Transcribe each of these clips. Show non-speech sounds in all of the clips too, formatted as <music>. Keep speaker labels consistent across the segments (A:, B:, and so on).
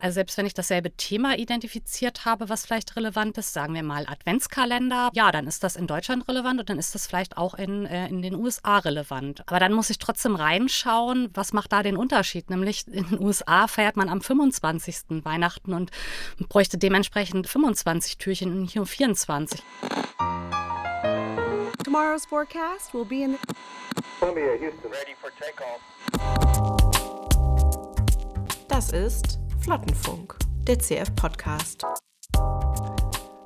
A: Also selbst wenn ich dasselbe Thema identifiziert habe, was vielleicht relevant ist, sagen wir mal Adventskalender, ja, dann ist das in Deutschland relevant und dann ist das vielleicht auch in, äh, in den USA relevant. Aber dann muss ich trotzdem reinschauen, was macht da den Unterschied? Nämlich in den USA feiert man am 25. Weihnachten und bräuchte dementsprechend 25 Türchen und nicht nur 24. Tomorrow's forecast will be in Columbia, Houston, ready for takeoff.
B: Das ist Flottenfunk, der CF-Podcast.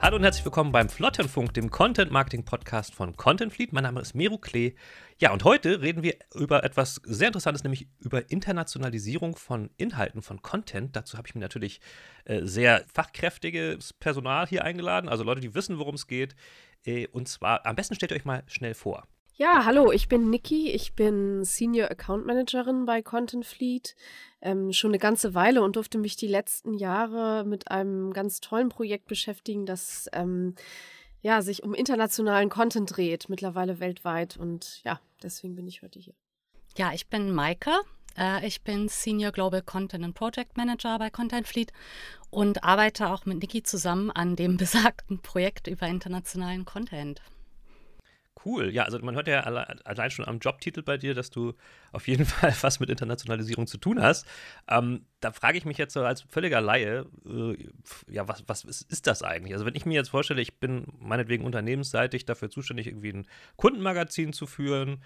C: Hallo und herzlich willkommen beim Flottenfunk, dem Content-Marketing-Podcast von Content Fleet. Mein Name ist Meru Klee. Ja, und heute reden wir über etwas sehr Interessantes, nämlich über Internationalisierung von Inhalten, von Content. Dazu habe ich mir natürlich äh, sehr fachkräftiges Personal hier eingeladen, also Leute, die wissen, worum es geht. Äh, und zwar, am besten stellt ihr euch mal schnell vor.
D: Ja, hallo, ich bin Niki, ich bin Senior Account Managerin bei Content Fleet, ähm, schon eine ganze Weile und durfte mich die letzten Jahre mit einem ganz tollen Projekt beschäftigen, das ähm, ja, sich um internationalen Content dreht, mittlerweile weltweit und ja, deswegen bin ich heute hier.
A: Ja, ich bin Maike. Äh, ich bin Senior Global Content and Project Manager bei Content Fleet und arbeite auch mit Niki zusammen an dem <laughs> besagten Projekt über internationalen Content.
C: Cool. Ja, also man hört ja allein schon am Jobtitel bei dir, dass du auf jeden <laughs> Fall was mit Internationalisierung zu tun hast. Ähm, da frage ich mich jetzt so als völliger Laie, äh, ja, was, was ist, ist, das eigentlich? Also wenn ich mir jetzt vorstelle, ich bin meinetwegen unternehmensseitig dafür zuständig, irgendwie ein Kundenmagazin zu führen,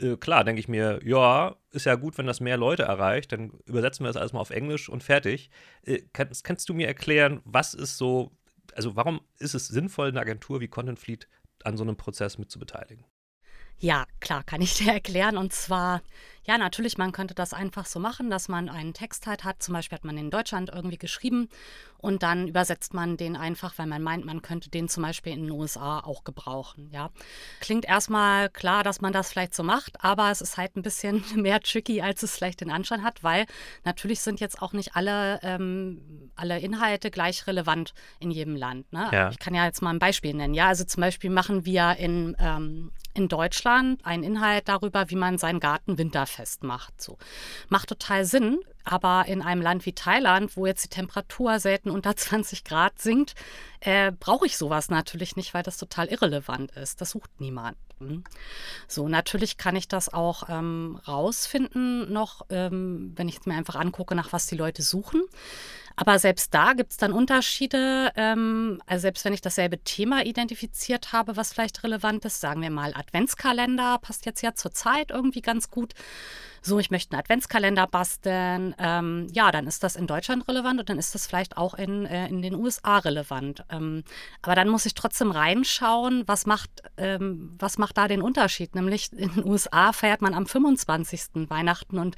C: äh, klar, denke ich mir, ja, ist ja gut, wenn das mehr Leute erreicht, dann übersetzen wir das alles mal auf Englisch und fertig. Äh, kannst, kannst du mir erklären, was ist so, also warum ist es sinnvoll, eine Agentur wie Content Fleet an so einem Prozess mit zu beteiligen?
A: Ja, klar, kann ich dir <laughs> erklären. Und zwar, ja, natürlich, man könnte das einfach so machen, dass man einen Text halt hat. Zum Beispiel hat man in Deutschland irgendwie geschrieben und dann übersetzt man den einfach, weil man meint, man könnte den zum Beispiel in den USA auch gebrauchen. Ja, klingt erstmal klar, dass man das vielleicht so macht, aber es ist halt ein bisschen <laughs> mehr tricky, als es vielleicht den Anschein hat, weil natürlich sind jetzt auch nicht alle, ähm, alle Inhalte gleich relevant in jedem Land. Ne? Ja. Ich kann ja jetzt mal ein Beispiel nennen. Ja, also zum Beispiel machen wir in ähm, in Deutschland einen Inhalt darüber, wie man seinen Garten winterfest macht. So. Macht total Sinn, aber in einem Land wie Thailand, wo jetzt die Temperatur selten unter <laughs> 20 Grad sinkt, äh, brauche ich sowas natürlich nicht, weil das total irrelevant ist. Das sucht niemand. So, natürlich kann ich das auch ähm, rausfinden, noch, ähm, wenn ich mir einfach angucke, nach was die Leute suchen. Aber selbst da gibt es dann Unterschiede. Ähm, also selbst wenn ich dasselbe Thema identifiziert habe, was vielleicht relevant ist, sagen wir mal Adventskalender, passt jetzt ja zur Zeit irgendwie ganz gut so, ich möchte einen Adventskalender basteln, ähm, ja, dann ist das in Deutschland relevant und dann ist das vielleicht auch in, äh, in den USA relevant. Ähm, aber dann muss ich trotzdem reinschauen, was macht, ähm, was macht da den Unterschied? Nämlich in den USA feiert man am 25. Weihnachten und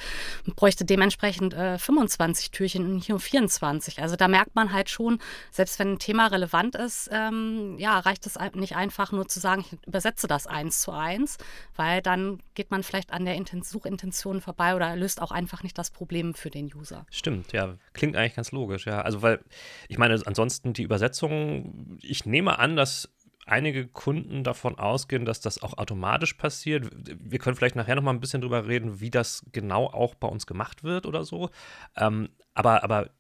A: bräuchte dementsprechend äh, 25 Türchen und nur 24. Also da merkt man halt schon, selbst wenn ein Thema relevant ist, ähm, ja, reicht es nicht einfach nur zu sagen, ich übersetze das eins zu eins, weil dann geht man vielleicht an der Suchintention Informationen vorbei oder löst auch einfach nicht das Problem für den User.
C: Stimmt, ja. Klingt eigentlich ganz logisch, ja. Also, weil, ich meine, ansonsten die Übersetzung, ich nehme an, dass einige Kunden davon ausgehen, dass das auch automatisch passiert. Wir können vielleicht nachher noch mal ein bisschen drüber reden, wie das genau auch bei uns gemacht wird oder so. Ähm, aber, aber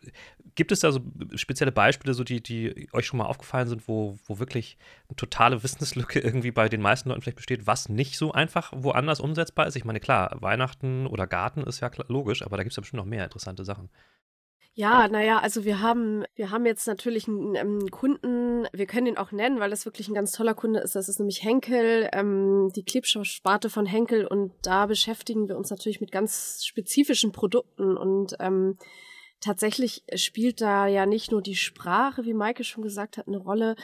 C: gibt es da so spezielle Beispiele, so die, die euch schon mal aufgefallen sind, wo, wo wirklich eine totale Wissenslücke irgendwie bei den meisten Leuten vielleicht besteht, was nicht so einfach woanders umsetzbar ist? Ich meine, klar, Weihnachten oder Garten ist ja logisch, aber da gibt es ja bestimmt noch mehr interessante Sachen.
D: Ja, naja, also wir haben, wir haben jetzt natürlich einen, ähm, Kunden, wir können ihn auch nennen, weil das wirklich ein ganz toller Kunde ist. Das ist nämlich Henkel, ähm, die Klebstoffsparte von Henkel und da beschäftigen wir uns natürlich mit ganz spezifischen Produkten und ähm, tatsächlich spielt da ja nicht nur die Sprache, wie Maike schon gesagt hat, eine Rolle.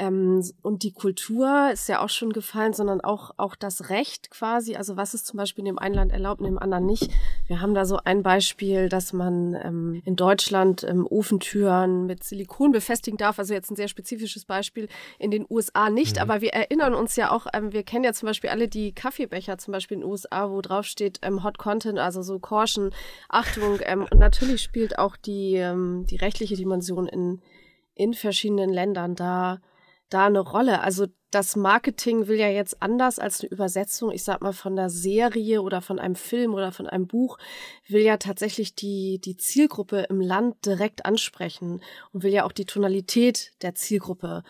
D: Ähm, und die Kultur ist ja auch schon gefallen, sondern auch, auch das Recht quasi. Also was ist zum Beispiel in dem einen Land erlaubt, in dem anderen nicht. Wir haben da so ein Beispiel, dass man ähm, in Deutschland ähm, Ofentüren mit Silikon befestigen darf. Also jetzt ein sehr spezifisches Beispiel. In den USA nicht. Mhm. Aber wir erinnern uns ja auch, ähm, wir kennen ja zum Beispiel alle die Kaffeebecher zum Beispiel in den USA, wo drauf steht ähm, Hot Content, also so Caution, Achtung. <laughs> Ähm, und natürlich spielt auch die, die rechtliche Dimension in, in verschiedenen Ländern da da eine Rolle. Also das Marketing will ja jetzt anders als eine Übersetzung, ich sag mal von der Serie oder von einem Film oder von einem Buch, will ja tatsächlich die, die Zielgruppe im Land direkt ansprechen und will ja auch die Tonalität der Zielgruppe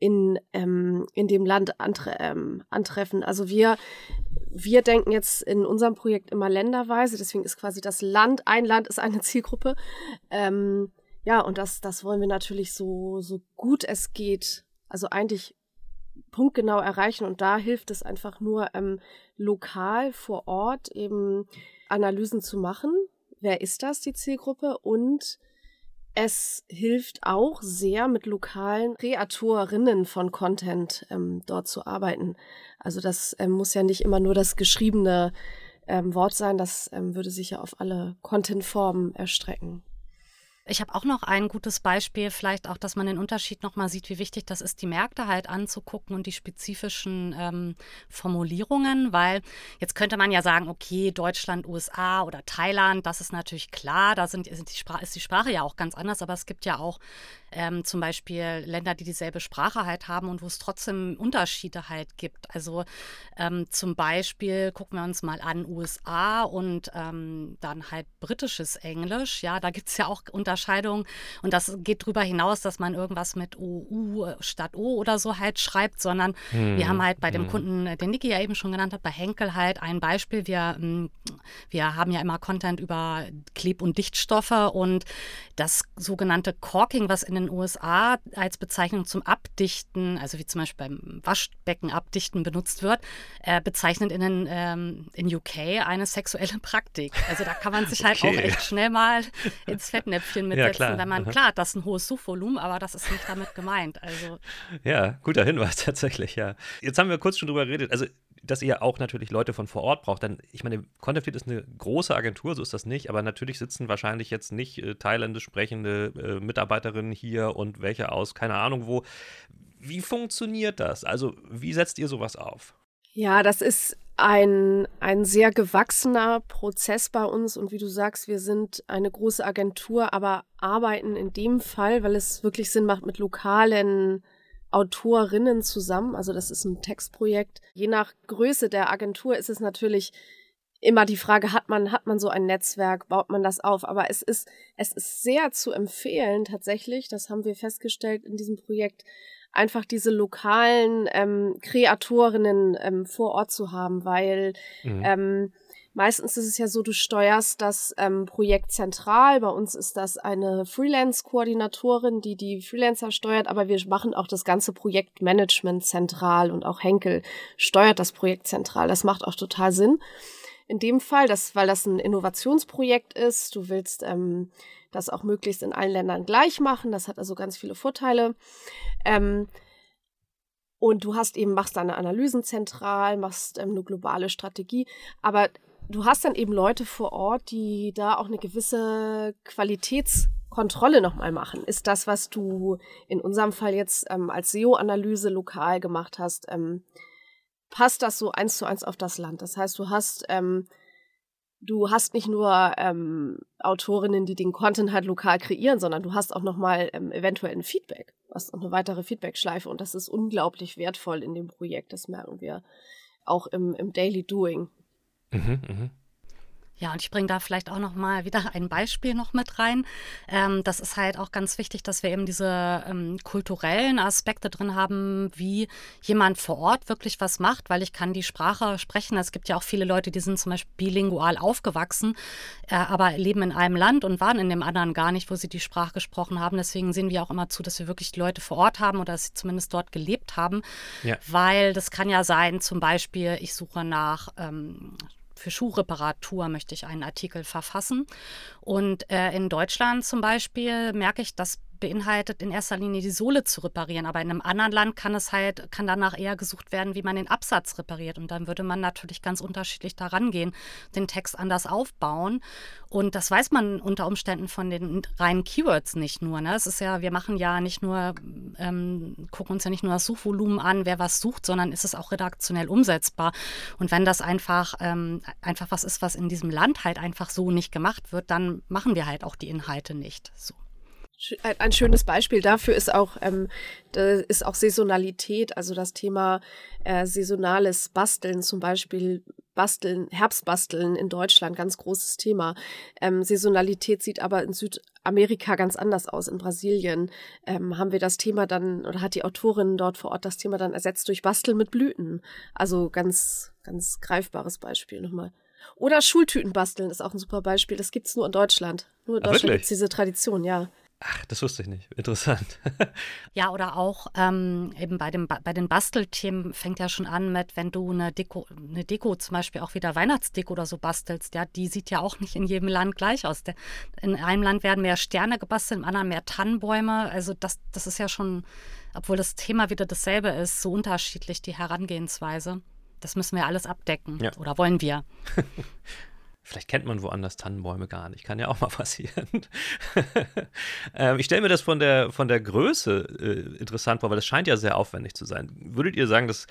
D: in, ähm, in dem Land antre ähm, antreffen. Also wir, wir denken jetzt in unserem Projekt immer länderweise, deswegen ist quasi das Land, ein Land ist eine Zielgruppe. Ähm, ja, und das, das wollen wir natürlich so, so gut es geht, also eigentlich punktgenau erreichen. Und da hilft es einfach nur, ähm, lokal vor Ort eben Analysen zu machen. Wer ist das, die Zielgruppe? Und es hilft auch sehr, mit lokalen Kreatorinnen von Content ähm, dort zu arbeiten. Also das ähm, muss ja nicht immer nur das geschriebene ähm, Wort sein, das ähm, würde sich ja auf alle Content-Formen erstrecken.
A: Ich habe auch noch ein gutes Beispiel, vielleicht auch, dass man den Unterschied nochmal sieht, wie wichtig das ist, die Märkte halt anzugucken und die spezifischen ähm, Formulierungen, weil jetzt könnte man ja sagen, okay, Deutschland, USA oder Thailand, das ist natürlich klar, da sind, sind die Sprache, ist die Sprache ja auch ganz anders, aber es gibt ja auch ähm, zum Beispiel Länder, die dieselbe Sprache halt haben und wo es trotzdem Unterschiede halt gibt. Also ähm, zum Beispiel gucken wir uns mal an USA und ähm, dann halt britisches Englisch. Ja, da gibt es ja auch Unterscheidungen und das geht darüber hinaus, dass man irgendwas mit OU statt O oder so halt schreibt, sondern hm. wir haben halt bei dem hm. Kunden, den Niki ja eben schon genannt hat, bei Henkel halt ein Beispiel. Wir, hm, wir haben ja immer Content über Kleb- und Dichtstoffe und das sogenannte Corking, was in den USA als Bezeichnung zum Abdichten, also wie zum Beispiel beim Waschbecken abdichten benutzt wird, äh, bezeichnet in, den, ähm, in UK eine sexuelle Praktik. Also da kann man sich halt okay. auch echt schnell mal ins Fettnäpfchen mitsetzen, ja, wenn man, klar, das ist ein hohes Suchvolumen, aber das ist nicht damit gemeint. Also,
C: ja, guter Hinweis <laughs> tatsächlich, ja. Jetzt haben wir kurz schon drüber geredet. Also dass ihr auch natürlich Leute von vor Ort braucht. Denn ich meine, Contentfleet ist eine große Agentur, so ist das nicht, aber natürlich sitzen wahrscheinlich jetzt nicht äh, thailändisch sprechende äh, Mitarbeiterinnen hier und welche aus, keine Ahnung wo. Wie funktioniert das? Also, wie setzt ihr sowas auf?
D: Ja, das ist ein, ein sehr gewachsener Prozess bei uns und wie du sagst, wir sind eine große Agentur, aber arbeiten in dem Fall, weil es wirklich Sinn macht, mit lokalen Autorinnen zusammen. Also das ist ein Textprojekt. Je nach Größe der Agentur ist es natürlich immer die Frage, hat man, hat man so ein Netzwerk, baut man das auf? Aber es ist, es ist sehr zu empfehlen tatsächlich, das haben wir festgestellt in diesem Projekt, einfach diese lokalen ähm, Kreatorinnen ähm, vor Ort zu haben, weil mhm. ähm, Meistens ist es ja so, du steuerst das ähm, Projekt zentral. Bei uns ist das eine Freelance-Koordinatorin, die die Freelancer steuert, aber wir machen auch das ganze Projektmanagement zentral und auch Henkel steuert das Projekt zentral. Das macht auch total Sinn. In dem Fall, das, weil das ein Innovationsprojekt ist, du willst ähm, das auch möglichst in allen Ländern gleich machen. Das hat also ganz viele Vorteile. Ähm, und du hast eben, machst deine Analysen zentral, machst ähm, eine globale Strategie. Aber du hast dann eben Leute vor Ort, die da auch eine gewisse Qualitätskontrolle nochmal machen. Ist das, was du in unserem Fall jetzt ähm, als SEO-Analyse lokal gemacht hast, ähm, passt das so eins zu eins auf das Land? Das heißt, du hast ähm, du hast nicht nur ähm, Autorinnen, die den Content halt lokal kreieren, sondern du hast auch nochmal ähm, eventuell ein Feedback, was eine weitere Feedback-Schleife und das ist unglaublich wertvoll in dem Projekt. Das merken wir auch im, im Daily Doing. Mhm,
A: mh. Ja, und ich bringe da vielleicht auch noch mal wieder ein Beispiel noch mit rein. Ähm, das ist halt auch ganz wichtig, dass wir eben diese ähm, kulturellen Aspekte drin haben, wie jemand vor Ort wirklich was macht, weil ich kann die Sprache sprechen. Es gibt ja auch viele Leute, die sind zum Beispiel bilingual aufgewachsen, äh, aber leben in einem Land und waren in dem anderen gar nicht, wo sie die Sprache gesprochen haben. Deswegen sehen wir auch immer zu, dass wir wirklich Leute vor Ort haben oder dass sie zumindest dort gelebt haben, ja. weil das kann ja sein, zum Beispiel, ich suche nach ähm, für Schuhreparatur möchte ich einen Artikel verfassen. Und äh, in Deutschland zum Beispiel merke ich, dass beinhaltet in erster Linie die Sohle zu reparieren. Aber in einem anderen Land kann es halt, kann danach eher gesucht werden, wie man den Absatz repariert. Und dann würde man natürlich ganz unterschiedlich daran gehen, den Text anders aufbauen. Und das weiß man unter Umständen von den reinen Keywords nicht nur. Ne? Es ist ja, wir machen ja nicht nur, ähm, gucken uns ja nicht nur das Suchvolumen an, wer was sucht, sondern ist es auch redaktionell umsetzbar. Und wenn das einfach, ähm, einfach was ist, was in diesem Land halt einfach so nicht gemacht wird, dann machen wir halt auch die Inhalte nicht. So.
D: Ein, schönes Beispiel dafür ist auch, ähm, ist auch Saisonalität, also das Thema äh, saisonales Basteln, zum Beispiel Basteln, Herbstbasteln in Deutschland, ganz großes Thema. Ähm, Saisonalität sieht aber in Südamerika ganz anders aus. In Brasilien ähm, haben wir das Thema dann, oder hat die Autorin dort vor Ort das Thema dann ersetzt durch Basteln mit Blüten. Also ganz, ganz greifbares Beispiel nochmal. Oder Schultüten basteln ist auch ein super Beispiel. Das gibt es nur in Deutschland. Nur in Deutschland gibt es diese Tradition, ja.
C: Ach, das wusste ich nicht. Interessant. <laughs>
A: ja, oder auch ähm, eben bei, dem, bei den Bastelthemen fängt ja schon an mit, wenn du eine Deko, eine Deko, zum Beispiel auch wieder Weihnachtsdeko oder so bastelst, ja, die sieht ja auch nicht in jedem Land gleich aus. In einem Land werden mehr Sterne gebastelt, im anderen mehr Tannenbäume. Also das, das ist ja schon, obwohl das Thema wieder dasselbe ist, so unterschiedlich die Herangehensweise. Das müssen wir alles abdecken. Ja. Oder wollen wir? <laughs>
C: Vielleicht kennt man woanders Tannenbäume gar nicht. Kann ja auch mal <laughs> passieren. ähm, ich stelle mir das von der, von der Größe äh, interessant vor, weil das scheint ja sehr aufwendig zu sein. Würdet ihr sagen, dass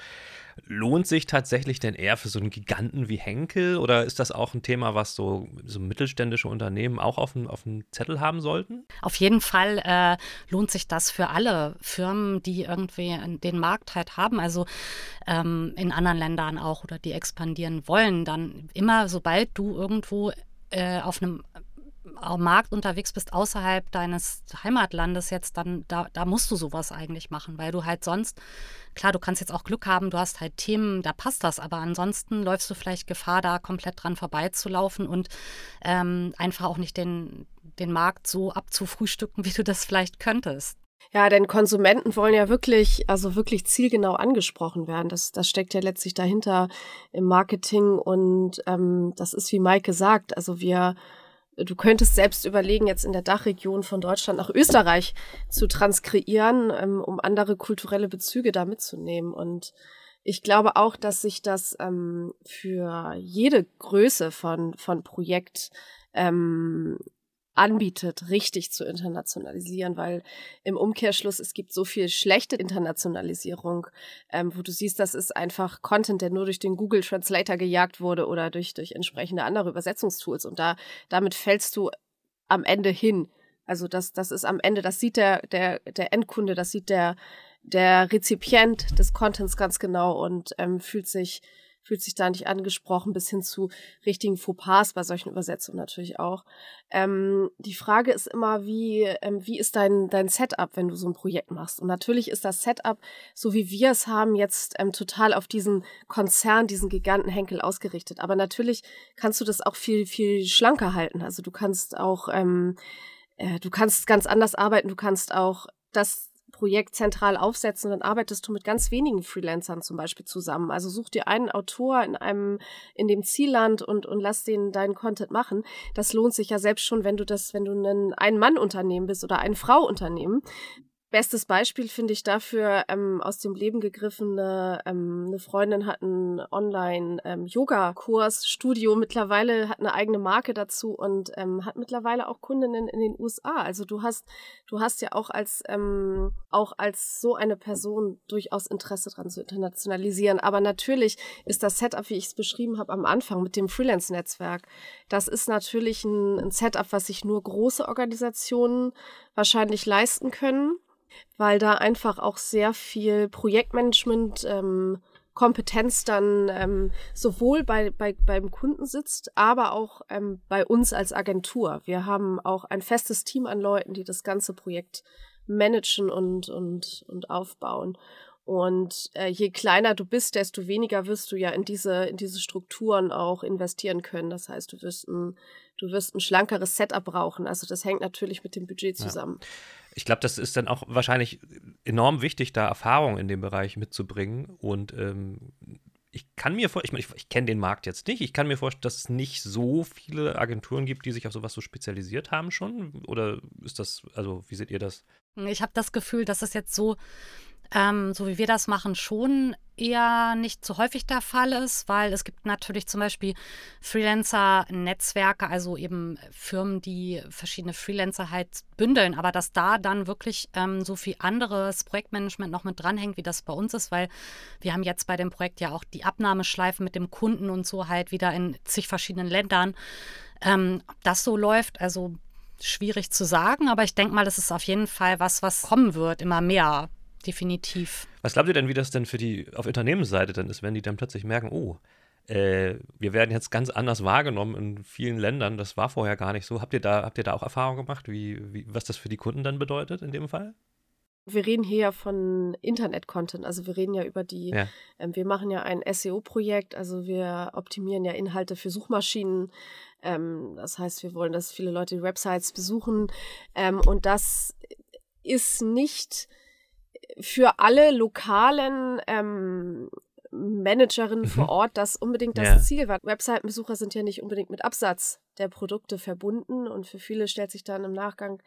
C: Lohnt sich tatsächlich denn eher für so einen Giganten wie Henkel oder ist das auch ein Thema, was so, so mittelständische Unternehmen auch auf dem, auf dem Zettel haben sollten?
A: Auf jeden Fall äh, lohnt sich das für alle Firmen, die irgendwie den Markt halt haben, also ähm, in anderen Ländern auch oder die expandieren wollen. Dann immer, sobald du irgendwo äh, auf einem Markt unterwegs bist außerhalb deines Heimatlandes jetzt, dann da, da musst du sowas eigentlich machen, weil du halt sonst, klar, du kannst jetzt auch Glück haben, du hast halt Themen, da passt das, aber ansonsten läufst du vielleicht Gefahr, da komplett dran vorbeizulaufen und ähm, einfach auch nicht den, den Markt so abzufrühstücken, <laughs> wie du das vielleicht könntest.
D: Ja, denn Konsumenten wollen ja wirklich, also wirklich zielgenau angesprochen werden. Das, das steckt ja letztlich dahinter im Marketing und ähm, das ist wie Maike sagt, also wir Du könntest selbst überlegen, jetzt in der Dachregion von Deutschland nach Österreich zu transkreieren, ähm, um andere kulturelle Bezüge da mitzunehmen. Und ich glaube auch, dass sich das ähm, für jede Größe von, von Projekt ähm, anbietet, richtig zu internationalisieren, weil im Umkehrschluss es gibt so viel schlechte Internationalisierung, ähm, wo du siehst, das ist einfach Content, der nur durch den Google Translator gejagt wurde oder durch, durch entsprechende andere Übersetzungstools und da, damit fällst du am Ende hin. Also das, das ist am Ende, das sieht der, der, der Endkunde, das sieht der, der Rezipient des Contents ganz genau und ähm, fühlt sich fühlt sich da nicht angesprochen, bis hin zu richtigen Fauxpas bei solchen Übersetzungen natürlich auch. Ähm, die Frage ist immer, wie, ähm, wie ist dein, dein Setup, wenn du so ein Projekt machst? Und natürlich ist das Setup, so wie wir es haben, jetzt ähm, total auf diesen Konzern, diesen Giganten Henkel ausgerichtet. Aber natürlich kannst du das auch viel, viel schlanker halten. Also du kannst auch, ähm, äh, du kannst ganz anders arbeiten, du kannst auch das Projekt zentral aufsetzen, dann arbeitest du mit ganz wenigen Freelancern zum Beispiel zusammen. Also such dir einen Autor in einem, in dem Zielland und, und lass den deinen Content machen. Das lohnt sich ja selbst schon, wenn du das, wenn du ein Ein-Mann-Unternehmen bist oder ein Frau-Unternehmen. Bestes Beispiel finde ich dafür ähm, aus dem Leben gegriffene, ähm, eine Freundin hat einen Online-Yoga-Kurs, ähm, Studio, mittlerweile hat eine eigene Marke dazu und ähm, hat mittlerweile auch Kundinnen in den USA. Also du hast, du hast ja auch als, ähm, auch als so eine Person durchaus Interesse daran zu internationalisieren. Aber natürlich ist das Setup, wie ich es beschrieben habe am Anfang mit dem Freelance-Netzwerk, das ist natürlich ein, ein Setup, was sich nur große Organisationen wahrscheinlich leisten können weil da einfach auch sehr viel Projektmanagement ähm, Kompetenz dann ähm, sowohl bei, bei, beim Kunden sitzt, aber auch ähm, bei uns als Agentur. Wir haben auch ein festes Team an Leuten, die das ganze Projekt managen und, und, und aufbauen. Und äh, je kleiner du bist, desto weniger wirst du ja in diese, in diese Strukturen auch investieren können. Das heißt, du wirst ein, du wirst ein schlankeres Setup brauchen. Also das hängt natürlich mit dem Budget zusammen. Ja
C: ich glaube, das ist dann auch wahrscheinlich enorm wichtig, da Erfahrung in dem Bereich mitzubringen. Und ähm, ich kann mir vorstellen, ich, mein, ich, ich kenne den Markt jetzt nicht, ich kann mir vorstellen, dass es nicht so viele Agenturen gibt, die sich auf sowas so spezialisiert haben schon. Oder ist das, also wie seht ihr das?
A: Ich habe das Gefühl, dass es jetzt so ähm, so wie wir das machen, schon eher nicht so häufig der Fall ist, weil es gibt natürlich zum Beispiel Freelancer-Netzwerke, also eben Firmen, die verschiedene Freelancer halt bündeln, aber dass da dann wirklich ähm, so viel anderes Projektmanagement noch mit dranhängt, wie das bei uns ist, weil wir haben jetzt bei dem Projekt ja auch die Abnahmeschleifen mit dem Kunden und so halt wieder in zig verschiedenen Ländern. Ähm, ob das so läuft, also schwierig zu sagen, aber ich denke mal, das ist auf jeden Fall was, was kommen wird, immer mehr, definitiv.
C: Was glaubt ihr denn, wie das denn für die auf Unternehmensseite dann ist, wenn die dann plötzlich merken, oh, äh, wir werden jetzt ganz anders wahrgenommen in vielen Ländern. Das war vorher gar nicht so. Habt ihr da, habt ihr da auch Erfahrungen gemacht, wie, wie, was das für die Kunden dann bedeutet in dem Fall?
D: Wir reden hier ja von Internet-Content, also wir reden ja über die, ja. Ähm, wir machen ja ein SEO-Projekt, also wir optimieren ja Inhalte für Suchmaschinen. Ähm, das heißt, wir wollen, dass viele Leute die Websites besuchen. Ähm, und das ist nicht für alle lokalen ähm, Managerinnen mhm. vor Ort das unbedingt das ja. Ziel war. Webseitenbesucher sind ja nicht unbedingt mit Absatz der Produkte verbunden und für viele stellt sich dann im Nachgang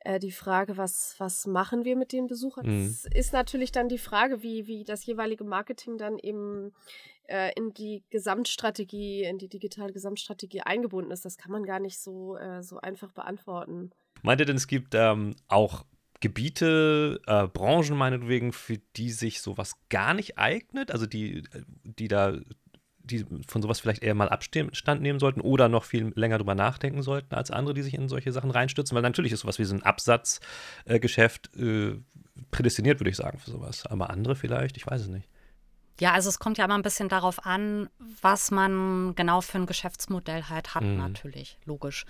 D: äh, die Frage, was, was machen wir mit den Besuchern? Mhm. Das ist natürlich dann die Frage, wie, wie das jeweilige Marketing dann eben äh, in die Gesamtstrategie, in die digitale Gesamtstrategie eingebunden ist. Das kann man gar nicht so, äh, so einfach beantworten.
C: Meint ihr denn, es gibt ähm, auch Gebiete, äh, Branchen meinetwegen, für die sich sowas gar nicht eignet, also die, die da die von sowas vielleicht eher mal Abstand nehmen sollten oder noch viel länger drüber nachdenken sollten als andere, die sich in solche Sachen reinstürzen, weil natürlich ist sowas wie so ein Absatzgeschäft äh, äh, prädestiniert, würde ich sagen, für sowas. Aber andere vielleicht, ich weiß es nicht.
A: Ja, also es kommt ja immer ein bisschen darauf an, was man genau für ein Geschäftsmodell halt hat, mhm. natürlich, logisch.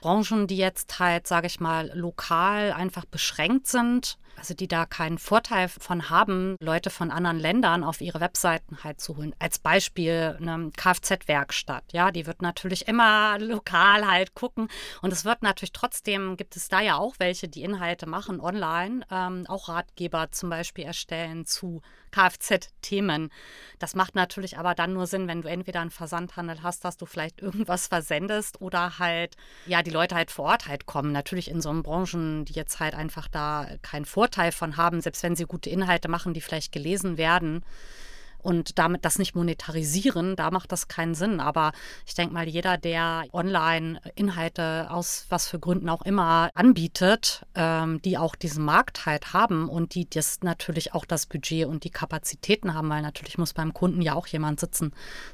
A: Branchen, die jetzt halt, sage ich mal, lokal einfach beschränkt sind, also die da keinen Vorteil von haben, Leute von anderen Ländern auf ihre Webseiten halt zu holen. Als Beispiel eine Kfz-Werkstatt, ja, die wird natürlich immer <laughs> lokal halt gucken und es wird natürlich trotzdem, gibt es da ja auch welche, die Inhalte machen online, ähm, auch Ratgeber zum Beispiel erstellen zu Kfz-Themen. Das macht natürlich aber dann nur Sinn, wenn du entweder einen Versandhandel hast, dass du vielleicht irgendwas versendest oder halt, ja, die Leute halt vor Ort halt kommen. Natürlich in so Branchen, die jetzt halt einfach da keinen Vorteil von haben, selbst wenn sie gute Inhalte machen, die vielleicht gelesen werden und damit das nicht monetarisieren, da macht das keinen Sinn. Aber ich denke mal, jeder, der online Inhalte aus was für Gründen auch immer anbietet, ähm, die auch diesen Markt halt haben und die das natürlich auch das Budget und die Kapazitäten haben, weil natürlich muss beim Kunden ja auch jemand sitzen,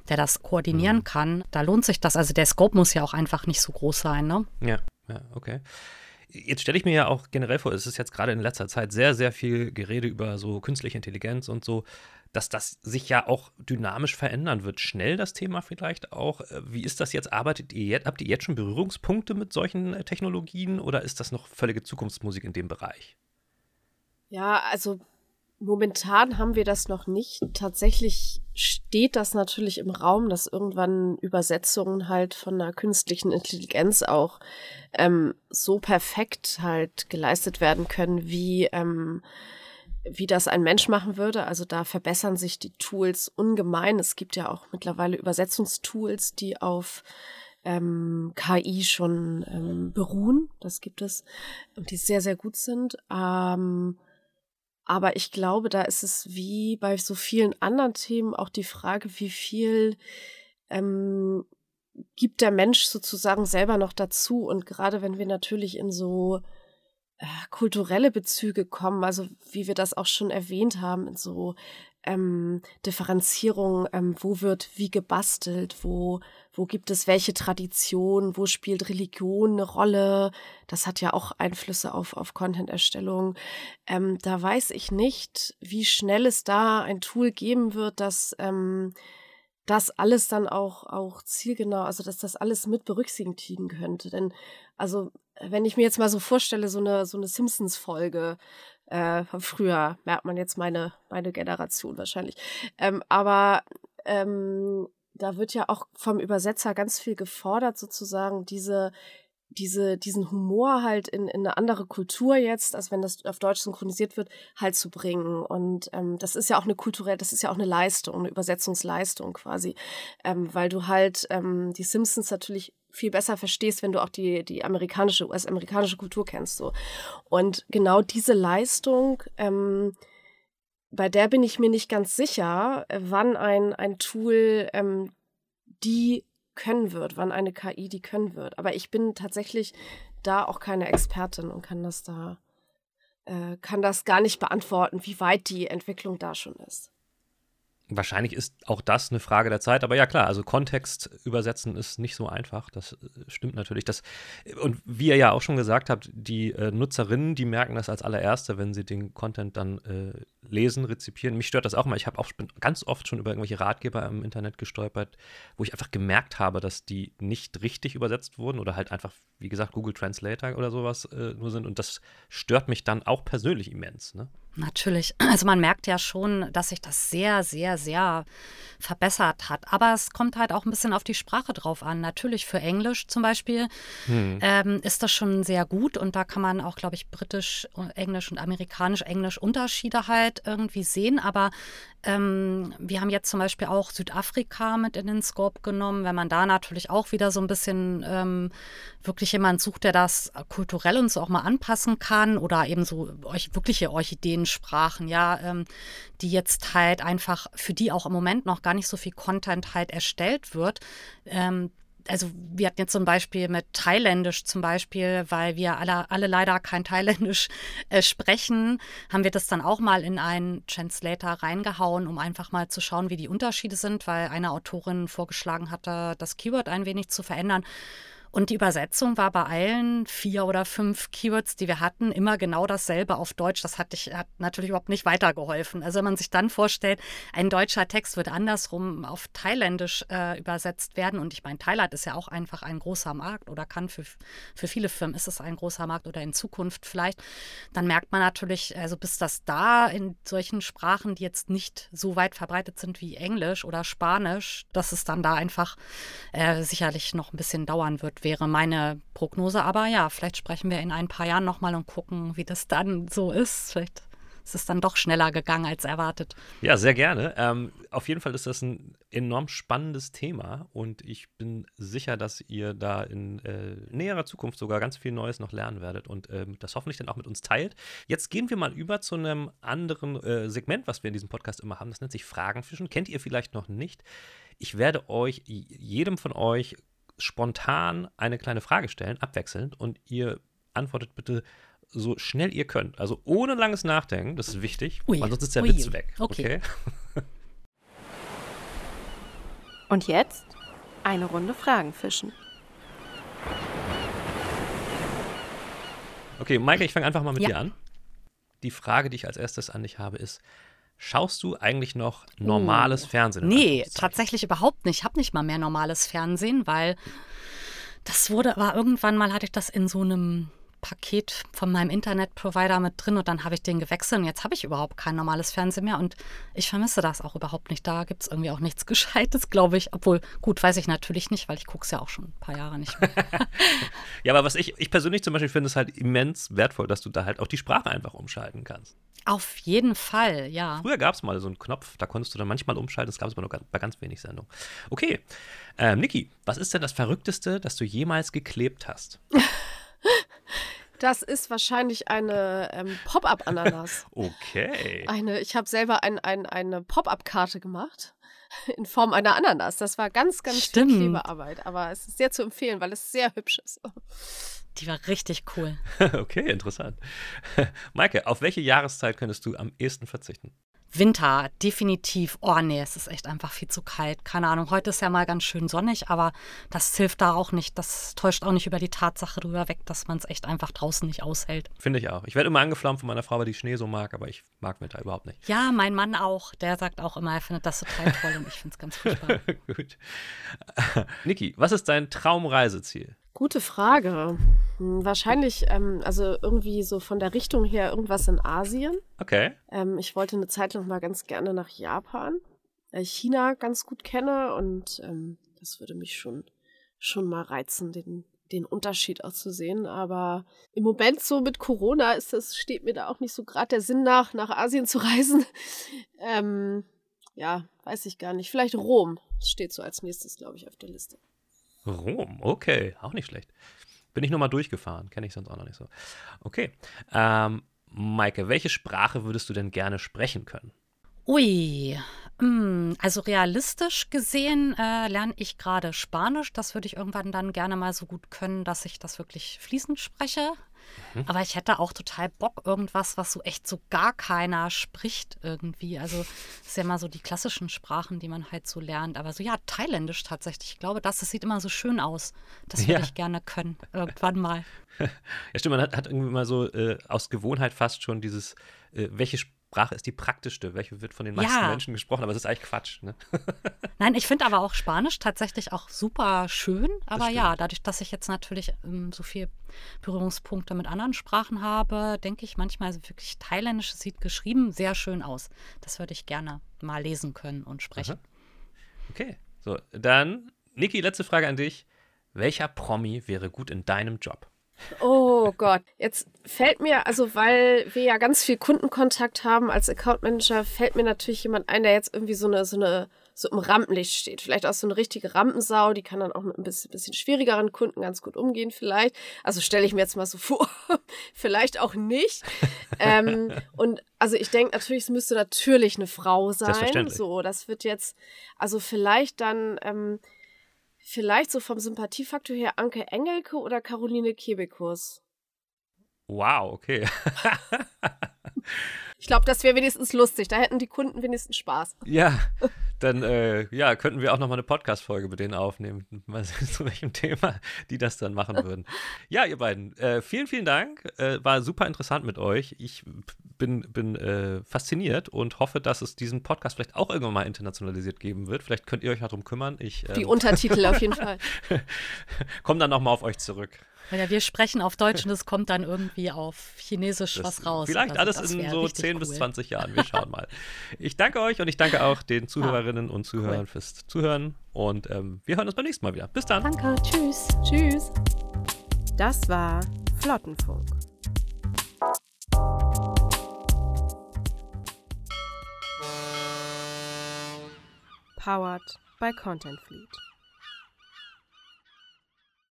A: der das koordinieren mhm. kann. Da lohnt sich das. Also der Scope muss ja auch einfach nicht so groß sein, ne?
C: Ja, ja, okay. Jetzt stelle ich mir ja auch generell vor, es ist jetzt gerade in letzter Zeit sehr, sehr viel Gerede über so künstliche Intelligenz und so dass das sich ja auch dynamisch verändern wird. Schnell das Thema vielleicht auch. Äh, wie ist das jetzt? Arbeitet ihr jetzt, habt ihr jetzt schon Berührungspunkte mit solchen äh, Technologien oder ist das noch völlige Zukunftsmusik in dem Bereich?
D: Ja, also momentan haben wir das noch nicht. Tatsächlich steht das natürlich im Raum, dass irgendwann Übersetzungen halt von einer künstlichen Intelligenz auch ähm, so perfekt halt geleistet werden können, wie ähm, wie das ein Mensch machen würde. Also da verbessern sich die Tools ungemein. Es gibt ja auch mittlerweile Übersetzungstools, die auf ähm, KI schon ähm, beruhen. Das gibt es und die sehr, sehr gut sind. Ähm, aber ich glaube, da ist es wie bei so vielen anderen Themen auch die Frage, wie viel ähm, gibt der Mensch sozusagen selber noch dazu. Und gerade wenn wir natürlich in so äh, kulturelle Bezüge kommen, also wie wir das auch schon erwähnt haben, in so ähm, Differenzierung, ähm, wo wird wie gebastelt, wo, wo gibt es welche Tradition, wo spielt Religion eine Rolle. Das hat ja auch Einflüsse auf, auf Content-Erstellung. Ähm, da weiß ich nicht, wie schnell es da ein Tool geben wird, das ähm, das alles dann auch, auch zielgenau, also dass das alles mit berücksichtigen könnte. Denn, also, wenn ich mir jetzt mal so vorstelle, so eine, so eine Simpsons-Folge äh, von früher, merkt man jetzt meine, meine Generation wahrscheinlich. Ähm, aber ähm, da wird ja auch vom Übersetzer ganz viel gefordert, sozusagen, diese diese, diesen Humor halt in, in eine andere Kultur jetzt, als wenn das auf Deutsch synchronisiert wird, halt zu bringen. Und ähm, das ist ja auch eine kulturelle, das ist ja auch eine Leistung, eine Übersetzungsleistung quasi, ähm, weil du halt ähm, die Simpsons natürlich viel besser verstehst, wenn du auch die, die amerikanische, US-amerikanische Kultur kennst. So. Und genau diese Leistung, ähm, bei der bin ich mir nicht ganz sicher, wann ein, ein Tool ähm, die können wird, wann eine KI die können wird. Aber ich bin tatsächlich da auch keine Expertin und kann das da, äh, kann das gar nicht beantworten, wie weit die Entwicklung da schon ist.
C: Wahrscheinlich ist auch das eine Frage der Zeit, aber ja klar, also Kontext übersetzen ist nicht so einfach. Das äh, stimmt natürlich. Das, und wie ihr ja auch schon gesagt habt, die äh, Nutzerinnen, die merken das als allererste, wenn sie den Content dann äh, lesen, rezipieren. Mich stört das auch mal. Ich habe auch ganz oft schon über irgendwelche Ratgeber im Internet gestolpert, wo ich einfach gemerkt habe, dass die nicht richtig übersetzt wurden oder halt einfach, wie gesagt, Google Translator oder sowas äh, nur sind. Und das stört mich dann auch persönlich immens. Ne?
A: Natürlich. <clears throat> Also man merkt ja schon, dass sich das sehr, sehr, sehr verbessert hat. Aber es kommt halt auch ein bisschen auf die Sprache drauf an. Natürlich für Englisch zum Beispiel hm. ähm, ist das schon sehr gut und da kann man auch, glaube ich, britisch, Englisch und amerikanisch Englisch Unterschiede halt irgendwie sehen. Aber ähm, wir haben jetzt zum Beispiel auch Südafrika mit in den Scope genommen, wenn man da natürlich auch wieder so ein bisschen ähm, wirklich jemand sucht, der das kulturell und so auch mal anpassen kann oder eben so euch wirkliche Orchideensprachen, ja, ähm, die jetzt halt einfach für die auch im Moment noch gar nicht so viel Content halt erstellt wird. Ähm, also wir hatten jetzt zum Beispiel mit Thailändisch zum Beispiel, weil wir alle, alle leider kein Thailändisch äh, sprechen, haben wir das dann auch mal in einen Translator reingehauen, um einfach mal zu schauen, wie die Unterschiede sind, weil eine Autorin vorgeschlagen hatte, das Keyword ein wenig zu verändern. Und die Übersetzung war bei allen vier oder fünf Keywords, die wir hatten, immer genau dasselbe auf Deutsch. Das hat, ich, hat natürlich überhaupt nicht weitergeholfen. Also wenn man sich dann vorstellt, ein deutscher Text wird andersrum auf Thailändisch äh, übersetzt werden. Und ich meine, Thailand ist ja auch einfach ein großer Markt oder kann für, für viele Firmen ist es ein großer Markt oder in Zukunft vielleicht. Dann merkt man natürlich, also bis das da in solchen Sprachen, die jetzt nicht so weit verbreitet sind wie Englisch oder Spanisch, dass es dann da einfach äh, sicherlich noch ein bisschen dauern wird wäre meine Prognose. Aber ja, vielleicht sprechen wir in ein paar Jahren nochmal und gucken, wie das dann so ist. Vielleicht ist es dann doch schneller gegangen als erwartet.
C: Ja, sehr gerne. Ähm, auf jeden Fall ist das ein enorm spannendes Thema und ich bin sicher, dass ihr da in äh, näherer Zukunft sogar ganz viel Neues noch lernen werdet und äh, das hoffentlich dann auch mit uns teilt. Jetzt gehen wir mal über zu einem anderen äh, Segment, was wir in diesem Podcast immer haben. Das nennt sich Fragenfischen. Kennt ihr vielleicht noch nicht? Ich werde euch, jedem von euch, spontan eine kleine Frage stellen, abwechselnd, und ihr antwortet bitte so schnell ihr könnt. Also ohne langes Nachdenken, das ist wichtig, Ui. weil sonst ist der Ui. Witz weg. Okay. okay? <laughs>
B: und jetzt eine Runde Fragen fischen.
C: Okay, Maike, ich fange einfach mal mit ja. dir an. Die Frage, die ich als erstes an dich habe, ist: Schaust du eigentlich noch normales oh. Fernsehen?
A: Nee, tatsächlich überhaupt nicht. Ich habe nicht mal mehr normales Fernsehen, weil das wurde, war irgendwann mal hatte ich das in so einem Paket von meinem Internetprovider mit drin und dann habe ich den gewechselt und jetzt habe ich überhaupt kein normales Fernsehen mehr und ich vermisse das auch überhaupt nicht. Da gibt es irgendwie auch nichts <laughs> Gescheites, glaube ich. Obwohl, gut, weiß ich natürlich nicht, weil ich gucke es ja auch schon ein paar Jahre nicht mehr. <laughs>
C: ja, aber was ich, ich persönlich zum Beispiel finde, ist halt immens wertvoll, dass du da halt auch die Sprache einfach umschalten kannst.
A: Auf jeden Fall, ja.
C: Früher gab es mal so einen Knopf, da konntest du dann manchmal umschalten, das gab es aber nur bei ganz wenig Sendungen. Okay, ähm, Niki, was ist denn das Verrückteste, das du jemals geklebt hast? <laughs>
D: Das ist wahrscheinlich eine ähm, Pop-up-Ananas. <laughs>
C: okay.
D: Eine, ich habe selber ein, ein, eine Pop-up-Karte gemacht <laughs> in Form einer Ananas. Das war ganz, ganz Stimmt. viel Klebearbeit, aber es ist sehr zu empfehlen, weil es sehr hübsch ist. <laughs>
A: Die war richtig cool.
C: okay, interessant. Maike, auf welche Jahreszeit könntest du am ehesten verzichten?
A: Winter, definitiv. Oh nee, es ist echt einfach viel zu kalt. Keine Ahnung, heute ist ja mal ganz schön sonnig, aber das hilft da auch nicht. Das täuscht auch nicht über die Tatsache drüber weg, dass man es echt einfach draußen nicht aushält.
C: Finde ich auch. Ich werde immer angeflammt von meiner Frau, weil die Schnee so mag, aber ich mag Winter überhaupt nicht.
A: Ja, mein Mann auch. Der sagt auch immer, er findet das total toll und ich finde es ganz furchtbar. <laughs> Gut.
C: Niki, was ist dein Traumreiseziel?
D: Gute Frage. Hm, wahrscheinlich, ähm, also irgendwie so von der Richtung her irgendwas in Asien.
C: Okay.
D: Ähm, ich wollte eine Zeit lang mal ganz gerne nach Japan, weil ich China ganz gut kenne und ähm, das würde mich schon, schon mal reizen, den, den Unterschied auch zu sehen. Aber im Moment so mit Corona ist das, steht mir da auch nicht so gerade der Sinn nach, nach Asien zu <laughs> reisen. ähm, ja, weiß ich gar nicht. Vielleicht Rom steht so als nächstes, glaube ich, auf der Liste.
C: Rom, okay, auch nicht schlecht. Bin ich nochmal durchgefahren, kenne ich sonst auch noch nicht so. Okay. Ähm, Maike, welche Sprache würdest du denn gerne sprechen können?
A: Ui, hm, also realistisch gesehen äh, lerne ich gerade Spanisch. Das würde ich irgendwann dann gerne mal so gut können, dass ich das wirklich fließend spreche. Mhm. Aber ich hätte auch total Bock, irgendwas, was so echt so gar keiner spricht irgendwie. Also, das ist ja immer so die klassischen Sprachen, die man halt so lernt. Aber so, ja, Thailändisch tatsächlich. Ich glaube, das, das sieht immer so schön aus. Das <laughs> würde ja. ich gerne können, irgendwann mal. <laughs>
C: Ja, stimmt, man hat, hat irgendwie mal so äh, aus Gewohnheit fast schon dieses, äh, welche Sprache ist die praktischste, welche wird von den meisten ja. Menschen gesprochen, aber es ist eigentlich Quatsch. Ne? <laughs>
A: Nein, ich finde aber auch Spanisch tatsächlich auch super schön. Aber ja, dadurch, dass ich jetzt natürlich ähm, so viele Berührungspunkte mit anderen Sprachen habe, denke ich manchmal also wirklich Thailändisch sieht geschrieben sehr schön aus. Das würde ich gerne mal lesen können und sprechen.
C: Aha. Okay, so dann Niki, letzte Frage an dich. Welcher Promi wäre gut in deinem Job?
D: Oh Gott, jetzt fällt mir, also weil wir ja ganz viel Kundenkontakt haben als Account Manager, fällt mir natürlich jemand ein, der jetzt irgendwie so eine, so eine, so im Rampenlicht steht. Vielleicht auch so eine richtige Rampensau, die kann dann auch mit ein bisschen, bisschen schwierigeren Kunden ganz gut umgehen, vielleicht. Also stelle ich mir jetzt mal so <laughs> vor, vielleicht auch nicht. ähm, und also ich denke natürlich, es müsste natürlich eine Frau sein. So, das wird jetzt, also vielleicht dann. Ähm, Vielleicht so vom Sympathiefaktor her Anke Engelke oder Caroline Kebekus.
C: Wow, okay. <laughs>
D: ich glaube, das wäre wenigstens lustig. Da hätten die Kunden wenigstens Spaß.
C: Ja, <laughs> dann äh, ja, könnten wir auch noch mal eine Podcast-Folge mit denen aufnehmen, mal <laughs> zu welchem Thema die das dann machen würden. Ja, ihr beiden, äh, vielen, vielen Dank. Äh, war super interessant mit euch. Ich bin, bin äh, fasziniert und hoffe, dass es diesen Podcast vielleicht auch irgendwann mal internationalisiert geben wird. Vielleicht könnt ihr euch darum kümmern. Ich,
D: ähm, Die Untertitel auf jeden <laughs> Fall.
C: Komm dann nochmal auf euch zurück.
A: Ja, wir sprechen auf Deutsch und es kommt dann irgendwie auf Chinesisch das was raus.
C: Vielleicht also, alles in so 10 cool. bis 20 Jahren. Wir schauen mal. <laughs> Ich danke euch und ich danke auch den Zuhörerinnen und Zuhörern cool. fürs Zuhören. Und ähm, wir hören uns beim nächsten Mal wieder. Bis dann.
A: Danke. Tschüss. Tschüss.
B: Das war Flottenfunk. powered by Content Fleet.